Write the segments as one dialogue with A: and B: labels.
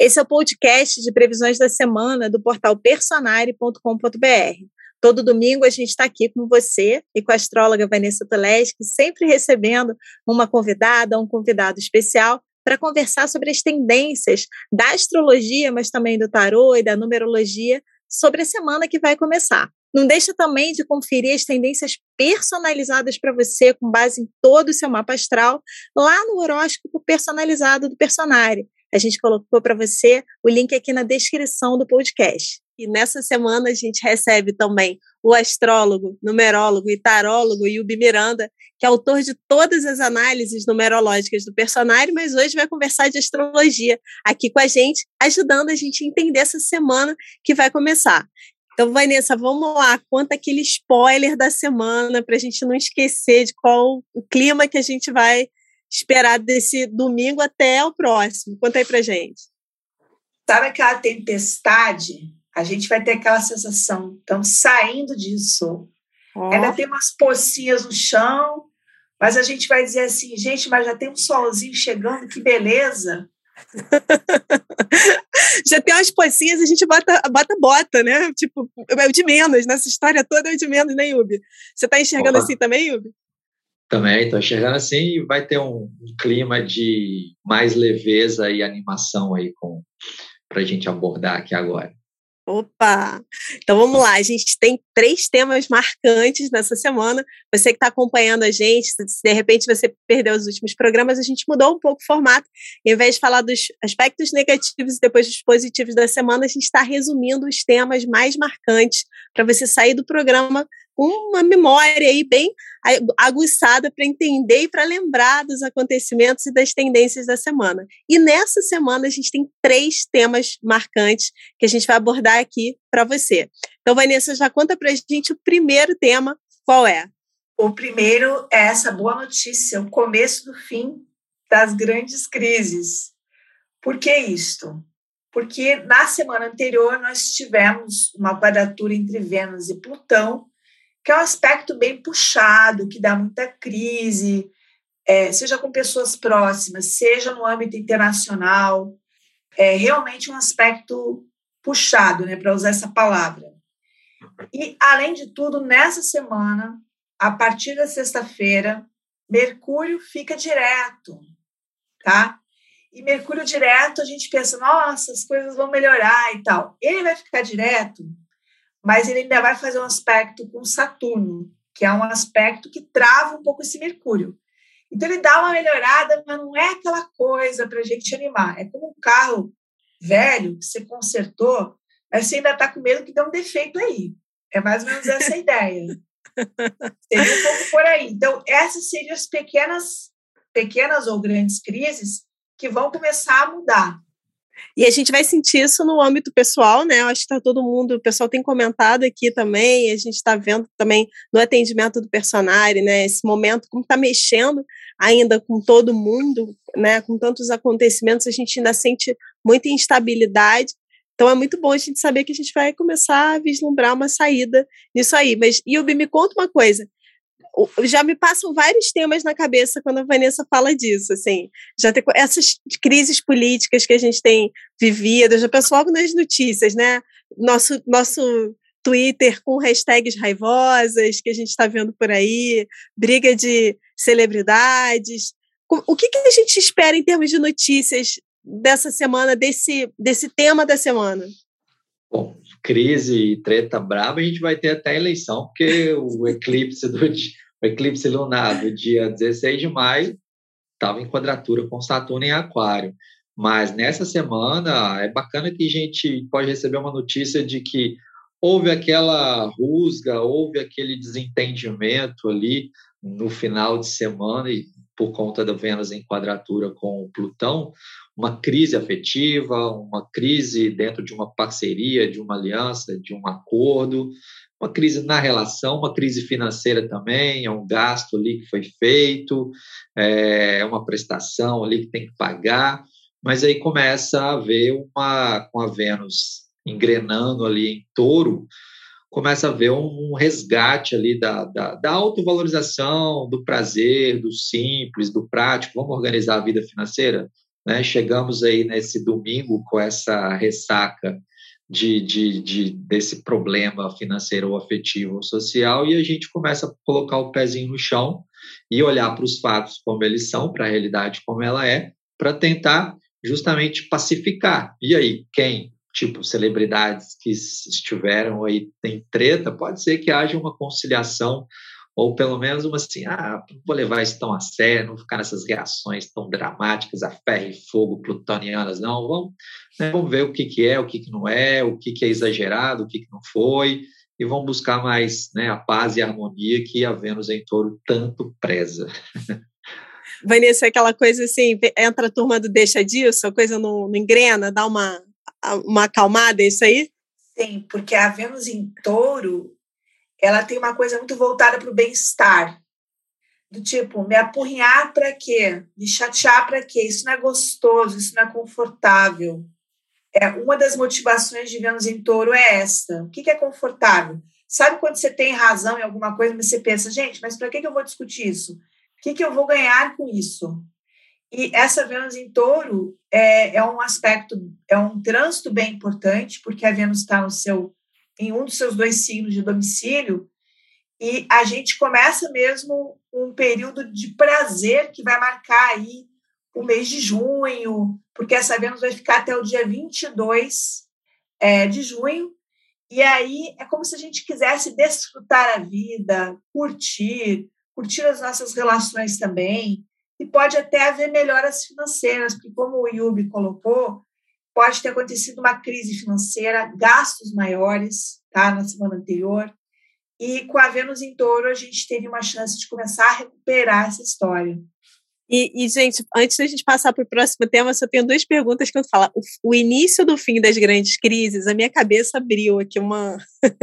A: Esse é o podcast de previsões da semana do portal personare.com.br. Todo domingo a gente está aqui com você e com a astróloga Vanessa Toleschi, sempre recebendo uma convidada, um convidado especial para conversar sobre as tendências da astrologia, mas também do tarô e da numerologia sobre a semana que vai começar. Não deixa também de conferir as tendências personalizadas para você, com base em todo o seu mapa astral, lá no horóscopo personalizado do Personário. A gente colocou para você o link aqui na descrição do podcast. E nessa semana a gente recebe também o astrólogo, numerólogo e tarólogo Yubi Miranda, que é autor de todas as análises numerológicas do personagem, mas hoje vai conversar de astrologia aqui com a gente, ajudando a gente a entender essa semana que vai começar. Então, Vanessa, vamos lá, conta aquele spoiler da semana para a gente não esquecer de qual o clima que a gente vai esperar desse domingo até o próximo. Conta aí para gente.
B: Sabe aquela tempestade? A gente vai ter aquela sensação, estamos saindo disso. Oh. Ainda tem umas pocinhas no chão, mas a gente vai dizer assim, gente, mas já tem um solzinho chegando, que beleza.
A: já tem umas pocinhas, a gente bota, bota bota, né? Tipo, é o de menos, nessa história toda é o de menos, né, Yubi? Você está enxergando Opa. assim também, Yubi?
C: Também, estou enxergando assim e vai ter um, um, clima de mais leveza e animação aí com para a gente abordar aqui agora.
A: Opa! Então vamos lá, a gente tem três temas marcantes nessa semana. Você que está acompanhando a gente, se de repente você perdeu os últimos programas, a gente mudou um pouco o formato. Em vez de falar dos aspectos negativos e depois dos positivos da semana, a gente está resumindo os temas mais marcantes para você sair do programa uma memória aí bem aguçada para entender e para lembrar dos acontecimentos e das tendências da semana. E nessa semana a gente tem três temas marcantes que a gente vai abordar aqui para você. Então, Vanessa, já conta para a gente o primeiro tema, qual é?
B: O primeiro é essa boa notícia, o começo do fim das grandes crises. Por que isto? Porque na semana anterior nós tivemos uma quadratura entre Vênus e Plutão, que é um aspecto bem puxado, que dá muita crise, é, seja com pessoas próximas, seja no âmbito internacional. É realmente um aspecto puxado, né, para usar essa palavra. E, além de tudo, nessa semana, a partir da sexta-feira, Mercúrio fica direto, tá? E Mercúrio direto, a gente pensa, nossa, as coisas vão melhorar e tal. Ele vai ficar direto mas ele ainda vai fazer um aspecto com Saturno, que é um aspecto que trava um pouco esse Mercúrio. Então ele dá uma melhorada, mas não é aquela coisa para a gente animar. É como um carro velho que você consertou, mas você ainda está com medo que dê um defeito aí. É mais ou menos essa ideia. Seria um pouco por aí. Então, essas seriam as pequenas, pequenas ou grandes crises que vão começar a mudar.
A: E a gente vai sentir isso no âmbito pessoal, né? acho que está todo mundo, o pessoal tem comentado aqui também, a gente está vendo também no atendimento do personagem, né? Esse momento, como está mexendo ainda com todo mundo, né? Com tantos acontecimentos, a gente ainda sente muita instabilidade. Então é muito bom a gente saber que a gente vai começar a vislumbrar uma saída nisso aí. Mas, Yubi, me conta uma coisa já me passam vários temas na cabeça quando a Vanessa fala disso, assim, já tem essas crises políticas que a gente tem vivido, já pensou logo nas notícias, né? Nosso nosso Twitter com hashtags raivosas que a gente está vendo por aí, briga de celebridades. O que, que a gente espera em termos de notícias dessa semana, desse, desse tema da semana?
C: Bom, crise e treta braba, a gente vai ter até a eleição, porque o eclipse do o eclipse lunar do dia 16 de maio estava em quadratura com Saturno em Aquário. Mas nessa semana é bacana que a gente pode receber uma notícia de que houve aquela rusga, houve aquele desentendimento ali no final de semana e por conta da Vênus em quadratura com Plutão, uma crise afetiva, uma crise dentro de uma parceria, de uma aliança, de um acordo, uma crise na relação, uma crise financeira também, é um gasto ali que foi feito, é uma prestação ali que tem que pagar, mas aí começa a haver uma, com a Vênus engrenando ali em touro, começa a haver um, resgate ali da, da, da autovalorização, do prazer, do simples, do prático, vamos organizar a vida financeira né? Chegamos aí nesse domingo com essa ressaca de, de, de, desse problema financeiro ou afetivo ou social e a gente começa a colocar o pezinho no chão e olhar para os fatos como eles são, para a realidade como ela é, para tentar justamente pacificar. E aí, quem, tipo, celebridades que estiveram aí em treta, pode ser que haja uma conciliação ou pelo menos uma assim, ah, não vou levar isso tão a sério, não ficar nessas reações tão dramáticas, a ferro e fogo plutonianas, não, vamos, né, vamos ver o que, que é, o que, que não é, o que, que é exagerado, o que, que não foi, e vamos buscar mais né, a paz e a harmonia que a Vênus em touro tanto preza.
A: Vanessa, é aquela coisa assim, entra a turma do deixa disso, a coisa não, não engrena, dá uma, uma acalmada, é isso aí?
B: Sim, porque a Vênus em touro ela tem uma coisa muito voltada para o bem-estar. Do tipo, me apurrinhar para quê? Me chatear para quê? Isso não é gostoso, isso não é confortável. É, uma das motivações de Vênus em touro é esta. O que, que é confortável? Sabe quando você tem razão em alguma coisa, mas você pensa, gente, mas para que, que eu vou discutir isso? O que, que eu vou ganhar com isso? E essa Vênus em touro é, é um aspecto, é um trânsito bem importante, porque a Vênus está no seu em um dos seus dois signos de domicílio, e a gente começa mesmo um período de prazer que vai marcar aí o mês de junho, porque essa Vênus vai ficar até o dia 22 é, de junho, e aí é como se a gente quisesse desfrutar a vida, curtir, curtir as nossas relações também, e pode até haver melhoras financeiras, porque como o Yubi colocou, pode ter acontecido uma crise financeira, gastos maiores, tá, na semana anterior. E com a Vênus em Touro, a gente teve uma chance de começar a recuperar essa história.
A: E, e gente, antes da gente passar para o próximo tema, só tenho duas perguntas que eu falo. O, o, início do fim das grandes crises, a minha cabeça abriu aqui uma.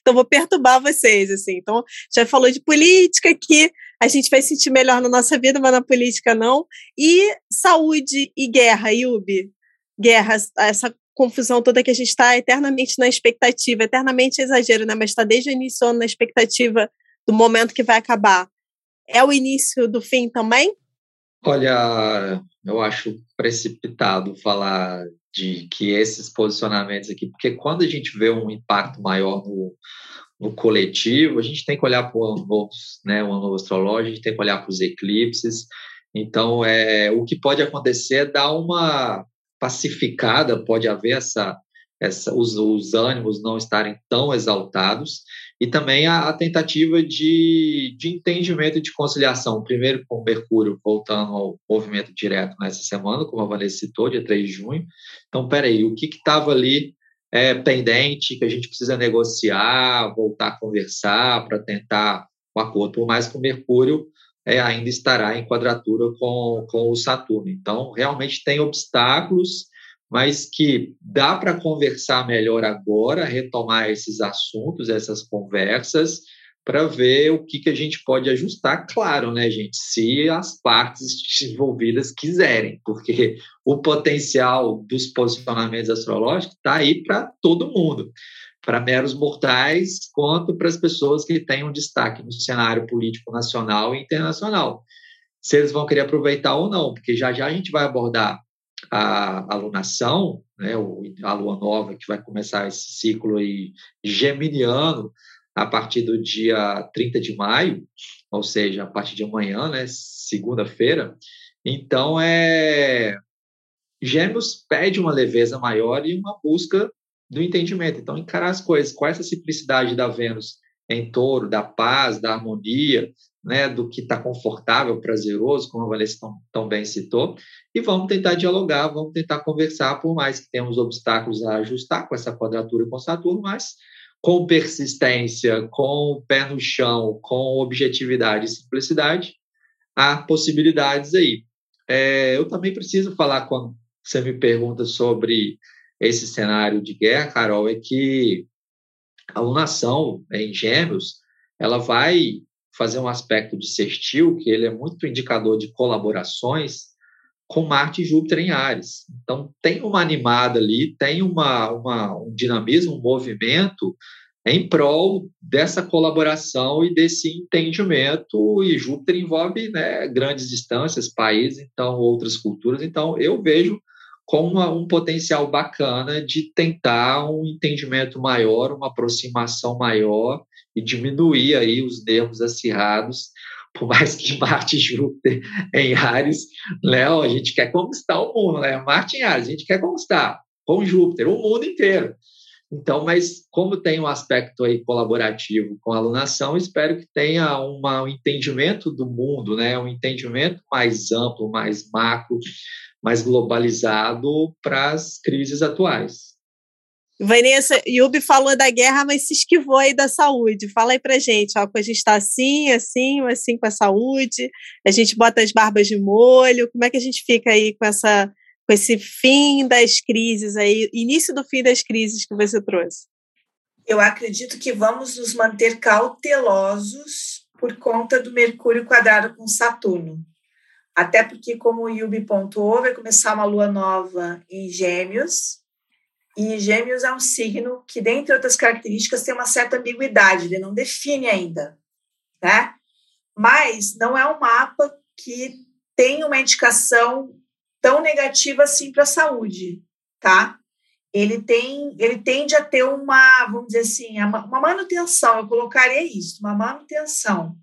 A: então, vou perturbar vocês, assim. Então, já falou de política que a gente vai sentir melhor na nossa vida, mas na política não. E saúde e guerra, Yubi guerra, essa confusão toda que a gente está eternamente na expectativa, eternamente exagero, né? Mas está desde o início na expectativa do momento que vai acabar. É o início do fim também?
C: Olha, eu acho precipitado falar de que esses posicionamentos aqui, porque quando a gente vê um impacto maior no, no coletivo, a gente tem que olhar para né, o ano novo astrológico, a gente tem que olhar para os eclipses. Então, é, o que pode acontecer é dar uma pacificada, pode haver essa, essa os, os ânimos não estarem tão exaltados, e também a, a, tentativa de, de entendimento e de conciliação, primeiro com Mercúrio voltando ao movimento direto nessa semana, como a Vanessa citou, dia 3 de junho. Então, peraí, o que estava ali é, pendente, que a gente precisa negociar, voltar a conversar para tentar um acordo, por mais que o Mercúrio é, ainda estará em quadratura com, com o Saturno. Então, realmente tem obstáculos, mas que dá para conversar melhor agora, retomar esses assuntos, essas conversas, para ver o que, que a gente pode ajustar, claro, né, gente? Se as partes envolvidas quiserem, porque o potencial dos posicionamentos astrológicos está aí para todo mundo para meros mortais quanto para as pessoas que têm um destaque no cenário político nacional e internacional. Se eles vão querer aproveitar ou não, porque já já a gente vai abordar a alunação, né, a lua nova que vai começar esse ciclo aí geminiano a partir do dia 30 de maio, ou seja, a partir de amanhã, né, segunda-feira. Então, é Gêmeos pede uma leveza maior e uma busca do entendimento. Então, encarar as coisas com essa simplicidade da Vênus em touro, da paz, da harmonia, né, do que está confortável, prazeroso, como a Valência tão, tão, bem citou, e vamos tentar dialogar, vamos tentar conversar, por mais que tenhamos obstáculos a ajustar com essa quadratura com Saturno, mas com persistência, com o pé no chão, com objetividade e simplicidade, há possibilidades aí. É, eu também preciso falar, quando você me pergunta sobre esse cenário de guerra, Carol, é que a lunação em gêmeos, ela vai fazer um aspecto de sextil, que ele é muito indicador de colaborações com Marte e Júpiter em Ares. Então, tem uma animada ali, tem uma, uma um dinamismo, um movimento em prol dessa colaboração e desse entendimento. E Júpiter envolve né, grandes distâncias, países, então outras culturas. Então eu vejo como uma, um potencial bacana de tentar um entendimento maior, uma aproximação maior e diminuir aí os nervos acirrados. Por mais que Marte e Júpiter em Ares, Léo, a gente quer conquistar o mundo, né? Marte em Ares, a gente quer conquistar com Júpiter, o mundo inteiro. Então, mas como tem um aspecto aí colaborativo com a alunação, espero que tenha uma, um entendimento do mundo, né? um entendimento mais amplo, mais macro, mais globalizado para as crises atuais.
A: Vanessa, Yubi falou da guerra, mas se esquivou aí da saúde. Fala aí pra gente, ó, a gente está assim, assim, assim com a saúde, a gente bota as barbas de molho, como é que a gente fica aí com essa com esse fim das crises aí, início do fim das crises que você trouxe?
B: Eu acredito que vamos nos manter cautelosos por conta do Mercúrio quadrado com Saturno. Até porque, como o Yubi pontuou, vai começar uma lua nova em Gêmeos, e Gêmeos é um signo que, dentre outras características, tem uma certa ambiguidade, ele não define ainda, né? Mas não é um mapa que tem uma indicação tão negativa assim para a saúde, tá? Ele tem, ele tende a ter uma, vamos dizer assim, uma manutenção. Eu colocaria isso, uma manutenção.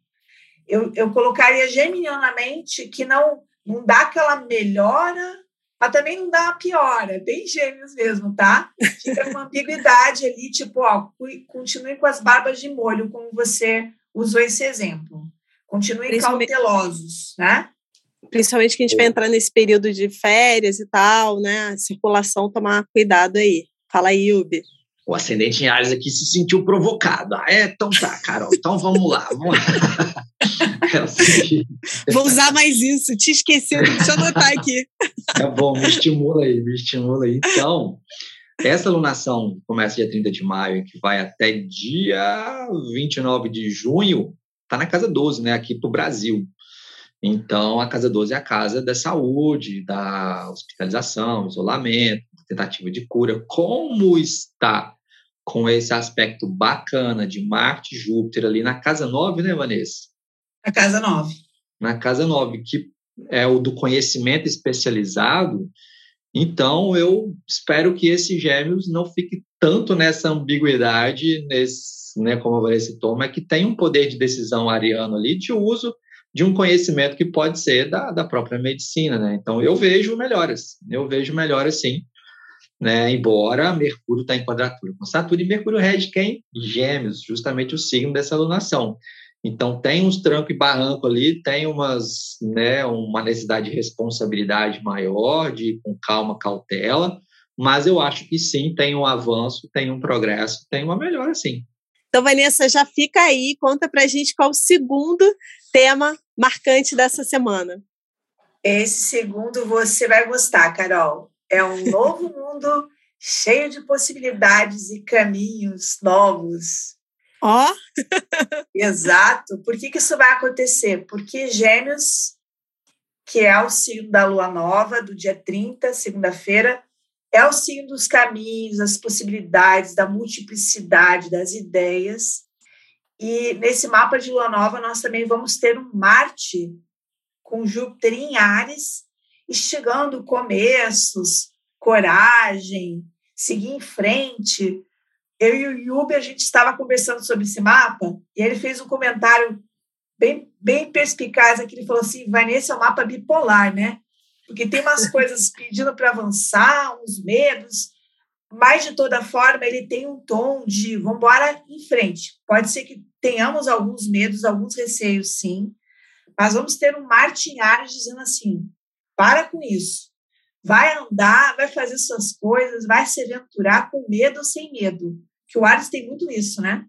B: Eu, eu colocaria geminianamente que não não dá aquela melhora, mas também não dá uma piora. Bem gêmeos mesmo, tá? Fica uma ambiguidade ali, tipo, ó, continue com as barbas de molho, como você usou esse exemplo. Continuem cautelosos, né?
A: Principalmente que a gente vai entrar nesse período de férias e tal, né? A circulação, tomar cuidado aí. Fala aí, Yubi.
C: O ascendente em Ares aqui se sentiu provocado. Ah, é? Então tá, Carol. Então vamos lá. Vamos lá.
A: Vou usar mais isso. Te esqueci, deixa eu anotar aqui.
C: É bom, me estimula aí, me estimula aí. Então, essa lunação começa dia 30 de maio, que vai até dia 29 de junho, tá na casa 12, né? Aqui pro Brasil. Então, a casa 12 é a casa da saúde, da hospitalização, isolamento, tentativa de cura. Como está com esse aspecto bacana de Marte e Júpiter ali na casa 9, né, Vanessa?
B: Na casa 9.
C: Na casa 9, que é o do conhecimento especializado. Então, eu espero que esse Gêmeos não fique tanto nessa ambiguidade, nesse, né, como a Vanessa toma, que tem um poder de decisão ariano ali de uso de um conhecimento que pode ser da, da própria medicina, né? Então, eu vejo melhoras, eu vejo melhoras sim, né? Embora Mercúrio está em quadratura com Saturno e Mercúrio rege quem? Gêmeos, justamente o signo dessa alunação. Então, tem uns trancos e barranco ali, tem umas, né, uma necessidade de responsabilidade maior, de com calma, cautela, mas eu acho que sim, tem um avanço, tem um progresso, tem uma melhora sim.
A: Então, Vanessa, já fica aí, conta pra gente qual o segundo tema marcante dessa semana.
B: Esse segundo você vai gostar, Carol. É um novo mundo cheio de possibilidades e caminhos novos.
A: Ó! Oh.
B: Exato. Por que, que isso vai acontecer? Porque Gêmeos, que é o signo da lua nova, do dia 30, segunda-feira, é o signo dos caminhos, das possibilidades, da multiplicidade das ideias. E nesse mapa de lua nova, nós também vamos ter um Marte com Júpiter em Ares, instigando começos, coragem, seguir em frente. Eu e o Yubi, a gente estava conversando sobre esse mapa e ele fez um comentário bem, bem perspicaz aqui. Ele falou assim: Vanessa é um mapa bipolar, né? porque tem umas coisas pedindo para avançar, uns medos, mas de toda forma ele tem um tom de vamos embora em frente. Pode ser que tenhamos alguns medos, alguns receios, sim, mas vamos ter um Martin Ares dizendo assim: para com isso, vai andar, vai fazer suas coisas, vai se aventurar com medo ou sem medo. Que o Ares tem muito isso, né?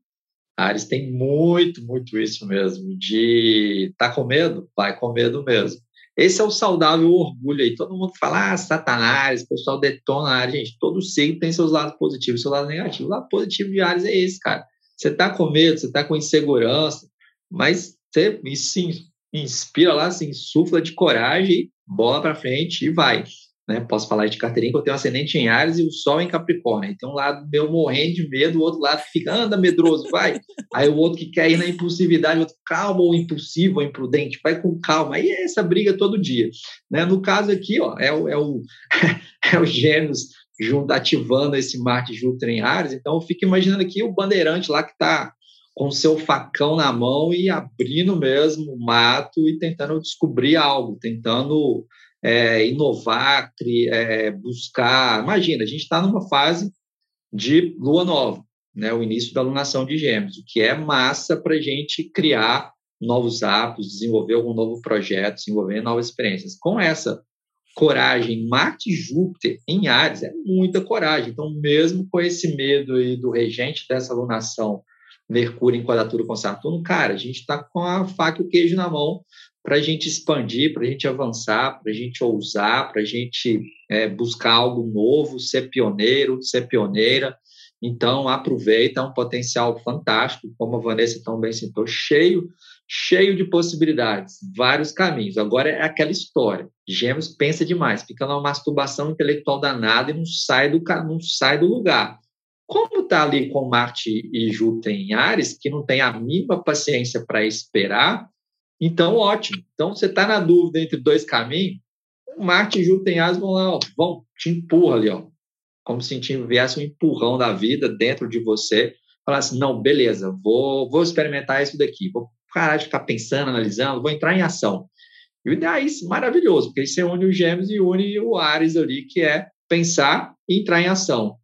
C: Ares tem muito, muito isso mesmo, de tá com medo, vai com medo mesmo. Esse é o saudável orgulho aí. Todo mundo fala, ah, Satanás, o pessoal detona a área. Gente, todo signo tem seus lados positivos, seu lado negativo. O lado positivo de Ares é esse, cara. Você tá com medo, você tá com insegurança, mas você se inspira lá, se insufla de coragem, bola para frente e vai. Né? Posso falar de carteirinha que eu tenho ascendente em Ares e o Sol em Capricórnio. Então, um lado meu morrendo de medo, o outro lado fica, anda medroso, vai. Aí o outro que quer ir na impulsividade, o outro calma ou impulsivo ou imprudente, vai com calma. Aí é essa briga todo dia. Né? No caso aqui, ó, é o, é o, é o Gêmeos junto, ativando esse Marte Júpiter em Ares. Então, eu fico imaginando aqui o bandeirante lá que está com seu facão na mão e abrindo mesmo o mato e tentando descobrir algo, tentando é, inovar, é, buscar. Imagina, a gente está numa fase de lua nova, né, o início da lunação de Gêmeos, o que é massa para a gente criar novos hábitos, desenvolver algum novo projeto, desenvolver novas experiências. Com essa coragem, Marte e Júpiter em Ares é muita coragem. Então, mesmo com esse medo aí do regente dessa lunação, Mercúrio em quadratura com Saturno, cara, a gente está com a faca e o queijo na mão para a gente expandir, para a gente avançar, para a gente ousar, para a gente é, buscar algo novo, ser pioneiro, ser pioneira. Então, aproveita, é um potencial fantástico, como a Vanessa também citou, cheio, cheio de possibilidades, vários caminhos. Agora é aquela história. Gêmeos pensa demais, fica numa masturbação intelectual danada e não sai do, não sai do lugar. Como está ali com Marte e Júpiter em Ares, que não tem a mínima paciência para esperar, então, ótimo. Então, você está na dúvida entre dois caminhos, o Marte e Júpiter vão lá, ó, vão, te empurra ali, ó. Como se viesse um empurrão da vida dentro de você. Falar assim, não, beleza, vou, vou experimentar isso daqui. Vou parar de ficar pensando, analisando, vou entrar em ação. E daí, maravilhoso, porque aí você une os gêmeos e une o Ares ali, que é pensar e entrar em ação.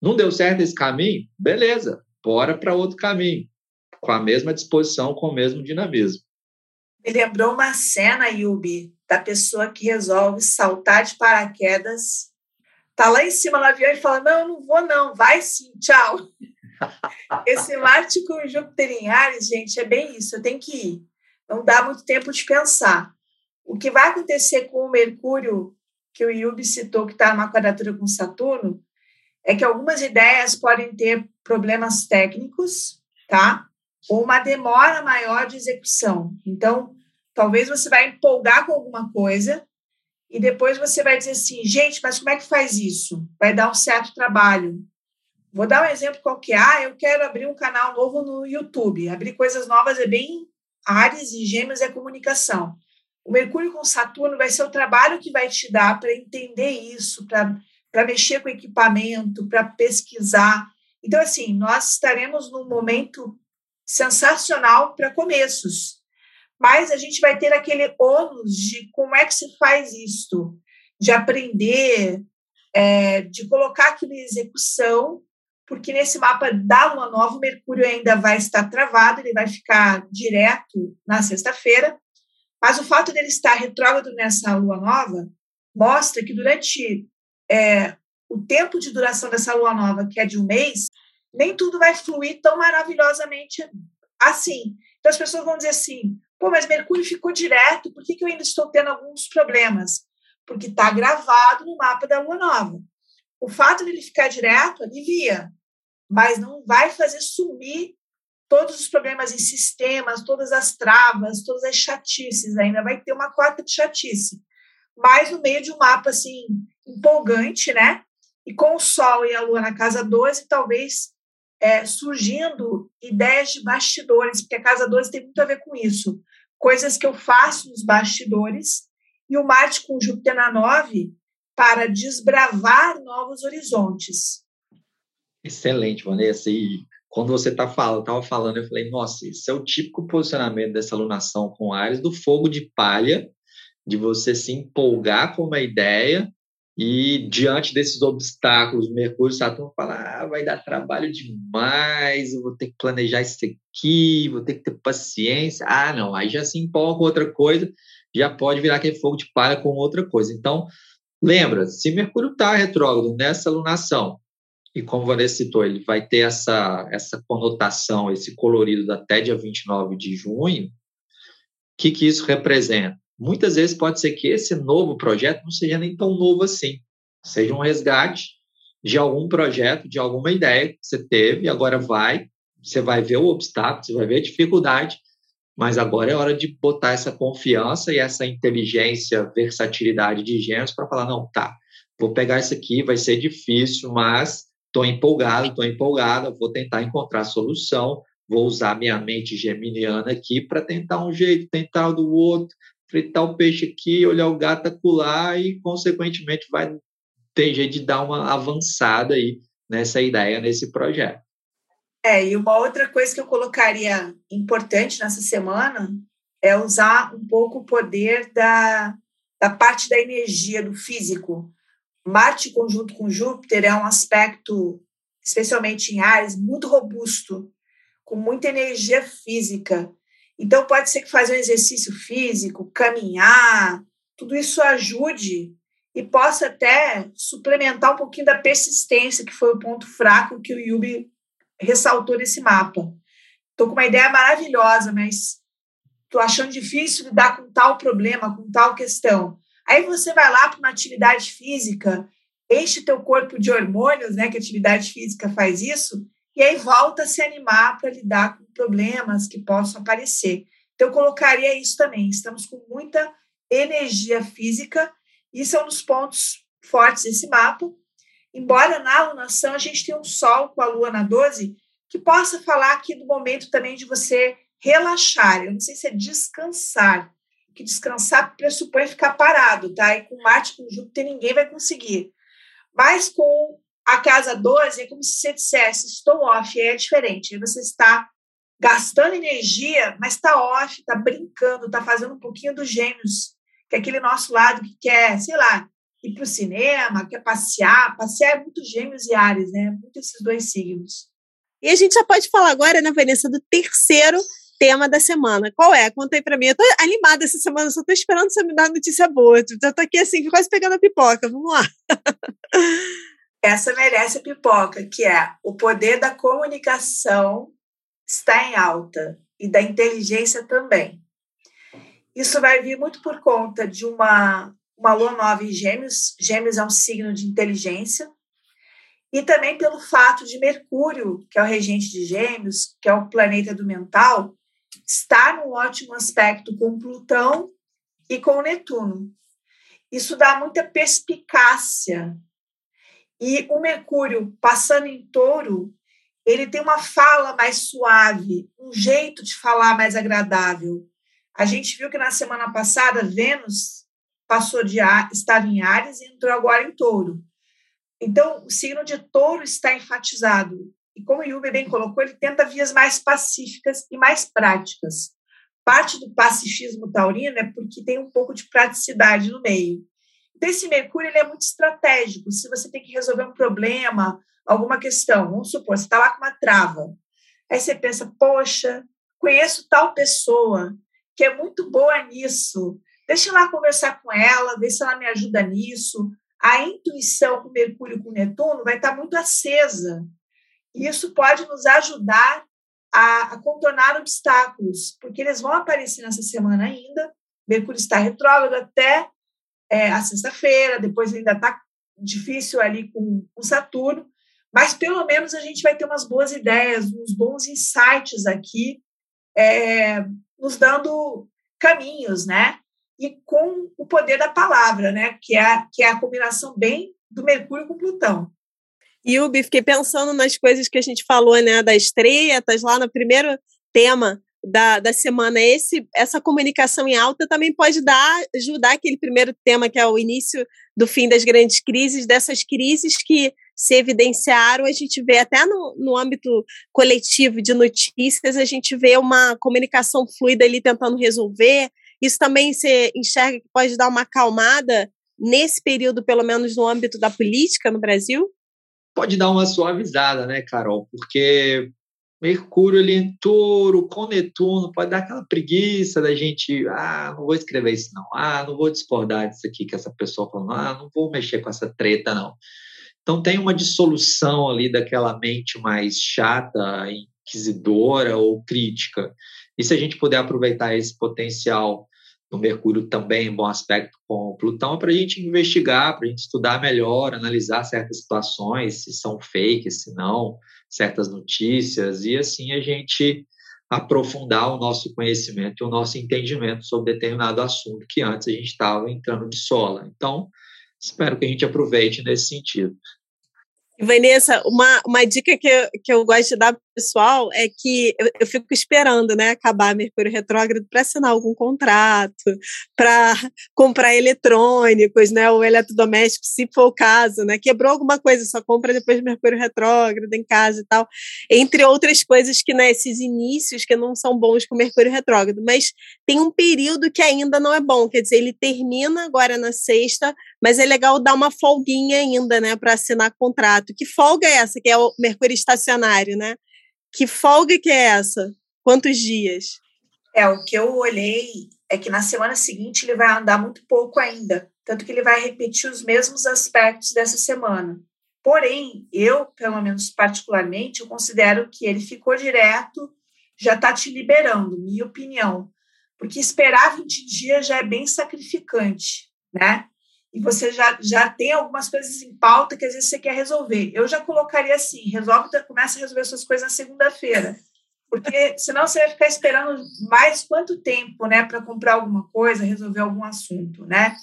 C: Não deu certo esse caminho? Beleza, bora para outro caminho. Com a mesma disposição, com o mesmo dinamismo.
B: Me lembrou uma cena, Yubi, da pessoa que resolve saltar de paraquedas, tá lá em cima do avião e fala: Não, não vou, não, vai sim, tchau. Esse Marte com Júpiter em Ares, gente, é bem isso, eu tenho que ir. Não dá muito tempo de pensar. O que vai acontecer com o Mercúrio, que o Yubi citou, que está numa quadratura com Saturno, é que algumas ideias podem ter problemas técnicos, tá? Ou uma demora maior de execução. Então, talvez você vai empolgar com alguma coisa e depois você vai dizer assim, gente, mas como é que faz isso? Vai dar um certo trabalho. Vou dar um exemplo qualquer. Ah, eu quero abrir um canal novo no YouTube. Abrir coisas novas é bem Ares e Gêmeos é comunicação. O Mercúrio com Saturno vai ser o trabalho que vai te dar para entender isso, para mexer com equipamento, para pesquisar. Então, assim, nós estaremos num momento sensacional para começos. Mas a gente vai ter aquele ônus de como é que se faz isto, de aprender, é, de colocar aquilo em execução, porque nesse mapa da Lua Nova, o Mercúrio ainda vai estar travado, ele vai ficar direto na sexta-feira, mas o fato dele estar retrógrado nessa Lua Nova mostra que durante é, o tempo de duração dessa Lua Nova, que é de um mês, nem tudo vai fluir tão maravilhosamente assim. Então as pessoas vão dizer assim: pô, mas Mercúrio ficou direto, por que, que eu ainda estou tendo alguns problemas? Porque está gravado no mapa da Lua Nova. O fato de ele ficar direto alivia, mas não vai fazer sumir todos os problemas em sistemas, todas as travas, todas as chatices. Ainda vai ter uma cota de chatice. Mas no meio de um mapa assim empolgante, né? E com o Sol e a Lua na casa 12, talvez é, surgindo ideias de bastidores, porque a Casa 12 tem muito a ver com isso. Coisas que eu faço nos bastidores, e o Marte com Júpiter na 9 para desbravar novos horizontes.
C: Excelente, Vanessa. E quando você tá falando, estava falando, eu falei, nossa, esse é o típico posicionamento dessa alunação com Ares, do fogo de palha, de você se empolgar com uma ideia e diante desses obstáculos, Mercúrio e Saturno falam: ah, vai dar trabalho demais, eu vou ter que planejar isso aqui, vou ter que ter paciência. Ah, não, aí já se empolga com outra coisa, já pode virar aquele fogo de palha com outra coisa. Então, lembra, se Mercúrio está retrógrado nessa lunação, e como Vanessa citou, ele vai ter essa, essa conotação, esse colorido até dia 29 de junho, o que, que isso representa? Muitas vezes pode ser que esse novo projeto não seja nem tão novo assim, seja um resgate de algum projeto, de alguma ideia que você teve, agora vai, você vai ver o obstáculo, você vai ver a dificuldade, mas agora é hora de botar essa confiança e essa inteligência, versatilidade de gêneros para falar, não, tá, vou pegar isso aqui, vai ser difícil, mas estou empolgado, estou empolgada, vou tentar encontrar solução, vou usar minha mente geminiana aqui para tentar um jeito, tentar do outro, fritar o peixe aqui, olhar o gato acular e, consequentemente, vai ter jeito de dar uma avançada aí nessa ideia, nesse projeto.
B: É, e uma outra coisa que eu colocaria importante nessa semana é usar um pouco o poder da, da parte da energia, do físico. Marte conjunto com Júpiter é um aspecto, especialmente em Ares, muito robusto, com muita energia física. Então, pode ser que fazer um exercício físico, caminhar, tudo isso ajude e possa até suplementar um pouquinho da persistência, que foi o ponto fraco que o Yubi ressaltou nesse mapa. Estou com uma ideia maravilhosa, mas estou achando difícil lidar com tal problema, com tal questão. Aí você vai lá para uma atividade física, enche teu corpo de hormônios, né, que a atividade física faz isso, e aí volta a se animar para lidar com problemas que possam aparecer. Então, eu colocaria isso também. Estamos com muita energia física, isso é um dos pontos fortes desse mapa. Embora na alunação a gente tenha um Sol com a Lua na 12, que possa falar aqui do momento também de você relaxar. Eu não sei se é descansar, que descansar pressupõe ficar parado, tá? E com Marte, com Júpiter, ninguém vai conseguir. Mas com a casa 12 é como se você dissesse, estou off, é diferente. Aí você está gastando energia, mas está off, está brincando, está fazendo um pouquinho dos gêmeos, que é aquele nosso lado que quer, sei lá, ir para o cinema, quer passear. Passear é muito gêmeos e ares, né? Muito esses dois signos.
A: E a gente já pode falar agora, né, Vanessa, do terceiro tema da semana. Qual é? Conta aí mim. Eu tô animada essa semana, só tô esperando você me dar notícia boa. Já tô aqui assim, quase pegando a pipoca. Vamos lá.
B: essa merece pipoca, que é o poder da comunicação está em alta e da inteligência também. Isso vai vir muito por conta de uma, uma lua nova em Gêmeos. Gêmeos é um signo de inteligência. E também pelo fato de Mercúrio, que é o regente de Gêmeos, que é o planeta do mental, estar num ótimo aspecto com Plutão e com Netuno. Isso dá muita perspicácia e o Mercúrio, passando em touro, ele tem uma fala mais suave, um jeito de falar mais agradável. A gente viu que na semana passada Vênus passou de estava em Ares e entrou agora em Touro. Então, o signo de Touro está enfatizado. E como o Yubi bem colocou, ele tenta vias mais pacíficas e mais práticas. Parte do pacifismo taurino é porque tem um pouco de praticidade no meio. Então, esse Mercúrio ele é muito estratégico. Se você tem que resolver um problema, alguma questão, vamos supor, você está lá com uma trava. Aí você pensa, poxa, conheço tal pessoa que é muito boa nisso. Deixa eu lá conversar com ela, ver se ela me ajuda nisso. A intuição com Mercúrio e com Netuno vai estar muito acesa. E isso pode nos ajudar a, a contornar obstáculos, porque eles vão aparecer nessa semana ainda. Mercúrio está retrógrado até é, a sexta-feira, depois ainda está difícil ali com, com Saturno, mas pelo menos a gente vai ter umas boas ideias, uns bons insights aqui, é, nos dando caminhos, né? E com o poder da palavra, né? Que é, que é a combinação bem do Mercúrio com Plutão.
A: E Ubi, fiquei pensando nas coisas que a gente falou, né? Das tretas, lá no primeiro tema da, da semana, esse, essa comunicação em alta também pode dar, ajudar aquele primeiro tema, que é o início do fim das grandes crises, dessas crises que se evidenciaram, a gente vê até no, no âmbito coletivo de notícias, a gente vê uma comunicação fluida ali tentando resolver. Isso também se enxerga que pode dar uma acalmada nesse período, pelo menos no âmbito da política no Brasil?
C: Pode dar uma suavizada, né, Carol? Porque Mercúrio ali em touro, com Netuno, pode dar aquela preguiça da gente, ah, não vou escrever isso não, ah, não vou discordar disso aqui que essa pessoa falou, ah, não vou mexer com essa treta não. Então tem uma dissolução ali daquela mente mais chata, inquisidora ou crítica. E se a gente puder aproveitar esse potencial do Mercúrio também em bom aspecto com Plutão, é para a gente investigar, para a gente estudar melhor, analisar certas situações, se são fake, se não, certas notícias e assim a gente aprofundar o nosso conhecimento e o nosso entendimento sobre determinado assunto que antes a gente estava entrando de sola. Então, espero que a gente aproveite nesse sentido.
A: Vanessa, uma, uma dica que eu, que eu gosto de dar pessoal é que eu, eu, fico esperando né, acabar Mercúrio Retrógrado para assinar algum contrato, para comprar eletrônicos, né, ou eletrodoméstico, se for o caso, né, quebrou alguma coisa, só compra depois de Mercúrio Retrógrado em casa e tal, entre outras coisas que, né, esses inícios que não são bons com Mercúrio Retrógrado, mas tem um período que ainda não é bom, quer dizer, ele termina agora na sexta, mas é legal dar uma folguinha ainda, né, para assinar contrato. Que folga é essa? Que é o Mercúrio estacionário, né? Que folga que é essa? Quantos dias?
B: É, o que eu olhei é que na semana seguinte ele vai andar muito pouco ainda, tanto que ele vai repetir os mesmos aspectos dessa semana. Porém, eu, pelo menos particularmente, eu considero que ele ficou direto, já está te liberando, minha opinião. Porque esperar 20 dias já é bem sacrificante, né? E você já, já tem algumas coisas em pauta que às vezes você quer resolver. Eu já colocaria assim: resolve, começa a resolver suas coisas na segunda-feira. Porque senão você vai ficar esperando mais quanto tempo, né, para comprar alguma coisa, resolver algum assunto, né?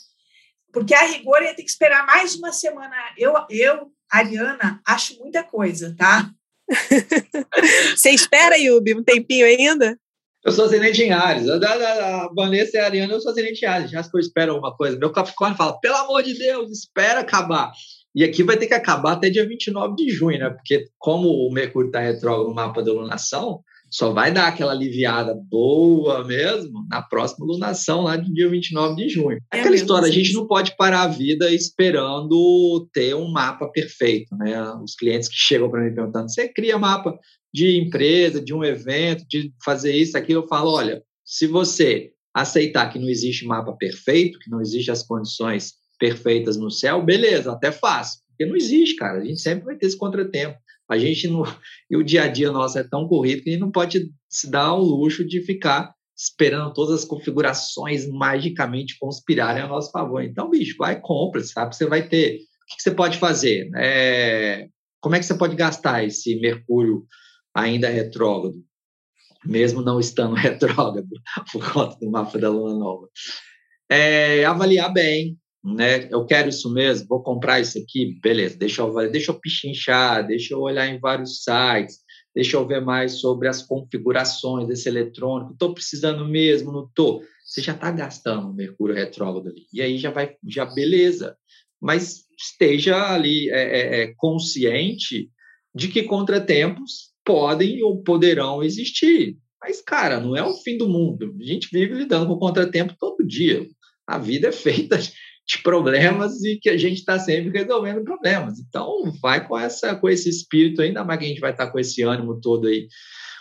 B: Porque a rigor ia ter que esperar mais de uma semana. Eu, eu Ariana, acho muita coisa, tá?
A: você espera, Yubi, um tempinho ainda?
C: Eu sou ascendente em Ares. A, Vanessa e a Ariana, eu sou ascendente em Ares. Já que eu espero uma coisa. Meu Capricórnio fala, pelo amor de Deus, espera acabar. E aqui vai ter que acabar até dia 29 de junho, né? Porque como o Mercúrio está retrógrado no mapa da lunação, só vai dar aquela aliviada boa mesmo na próxima lunação, lá de dia 29 de junho. É aquela história, a gente não pode parar a vida esperando ter um mapa perfeito, né? Os clientes que chegam para mim perguntando, você cria mapa de empresa, de um evento, de fazer isso, aquilo, eu falo, olha, se você aceitar que não existe mapa perfeito, que não existe as condições perfeitas no céu, beleza, até fácil. Porque não existe, cara. A gente sempre vai ter esse contratempo. A gente não. E o dia a dia nosso é tão corrido que a gente não pode se dar ao luxo de ficar esperando todas as configurações magicamente conspirarem a nosso favor. Então, bicho, vai compra, sabe? Você vai ter. O que você pode fazer? É... Como é que você pode gastar esse Mercúrio ainda retrógrado, mesmo não estando retrógrado por conta do mapa da lua nova. É, avaliar bem, né? Eu quero isso mesmo, vou comprar isso aqui, beleza, deixa eu, deixa eu pichinchar, deixa eu olhar em vários sites, deixa eu ver mais sobre as configurações desse eletrônico, estou precisando mesmo, não estou. Você já está gastando Mercúrio retrógrado ali, e aí já vai, já beleza, mas esteja ali é, é, é consciente de que contratempos podem ou poderão existir. Mas, cara, não é o fim do mundo. A gente vive lidando com contratempo todo dia. A vida é feita de problemas e que a gente está sempre resolvendo problemas. Então, vai com essa com esse espírito, ainda mais que a gente vai estar tá com esse ânimo todo aí,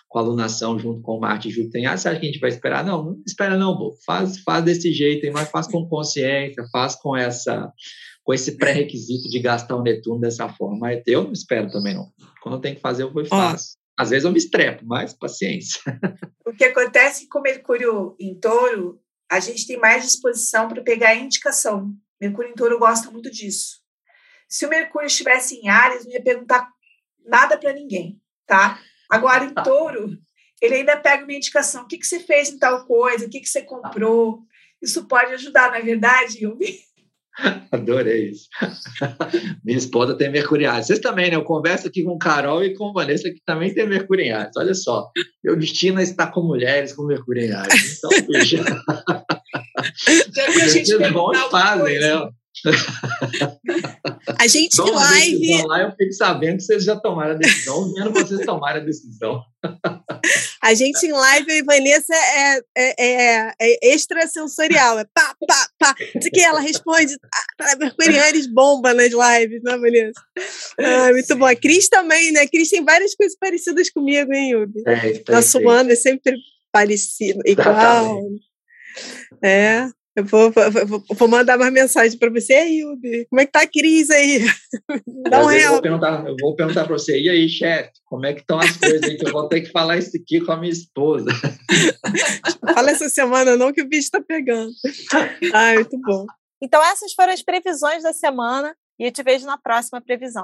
C: com a alunação junto com Marte e Júpiter. Ah, você acha que a gente vai esperar? Não, não espera não, pô. Faz, faz desse jeito, mas faz com consciência, faz com essa com esse pré-requisito de gastar o Netuno dessa forma. Eu não espero também, não. Quando eu tenho que fazer, eu vou e faço. Às vezes eu me estrepo, mas paciência.
B: O que acontece com Mercúrio em touro, a gente tem mais disposição para pegar a indicação. Mercúrio em touro gosta muito disso. Se o Mercúrio estivesse em Ares, não ia perguntar nada para ninguém, tá? Agora, em touro, ele ainda pega uma indicação. O que, que você fez em tal coisa? O que, que você comprou? Isso pode ajudar, não é verdade, Yumi?
C: Adorei isso. Minha esposa tem mercuriais. Vocês também, né? Eu converso aqui com Carol e com Vanessa, que também tem mercuriais. Olha só, meu destino é estar com mulheres com mercuriais. Então, veja. Vocês bons fazem, né?
A: A gente Toma live.
C: Lá eu fico sabendo que vocês já tomaram a decisão, vendo vocês tomarem a decisão.
A: A gente em live, a Vanessa é, é, é, é extrasensorial, é pá, pá, pá. Isso que ela responde, ah, Mercurianes bomba nas lives, né, Vanessa? Ah, muito bom. A Cris também, né? A Cris tem várias coisas parecidas comigo, hein, Yubi? É, Nosso ano é sempre parecido, igual. É. Eu vou, vou, vou, mandar mais mensagem para você aí, Yubi. Como é que tá a crise aí?
C: Dá um real. Eu vou perguntar, eu vou perguntar para você, e aí, chefe, como é que estão as coisas aí? Que eu vou ter que falar isso aqui com a minha esposa.
A: Fala essa semana não, que o bicho está pegando. Ai, muito bom. Então, essas foram as previsões da semana e eu te vejo na próxima previsão.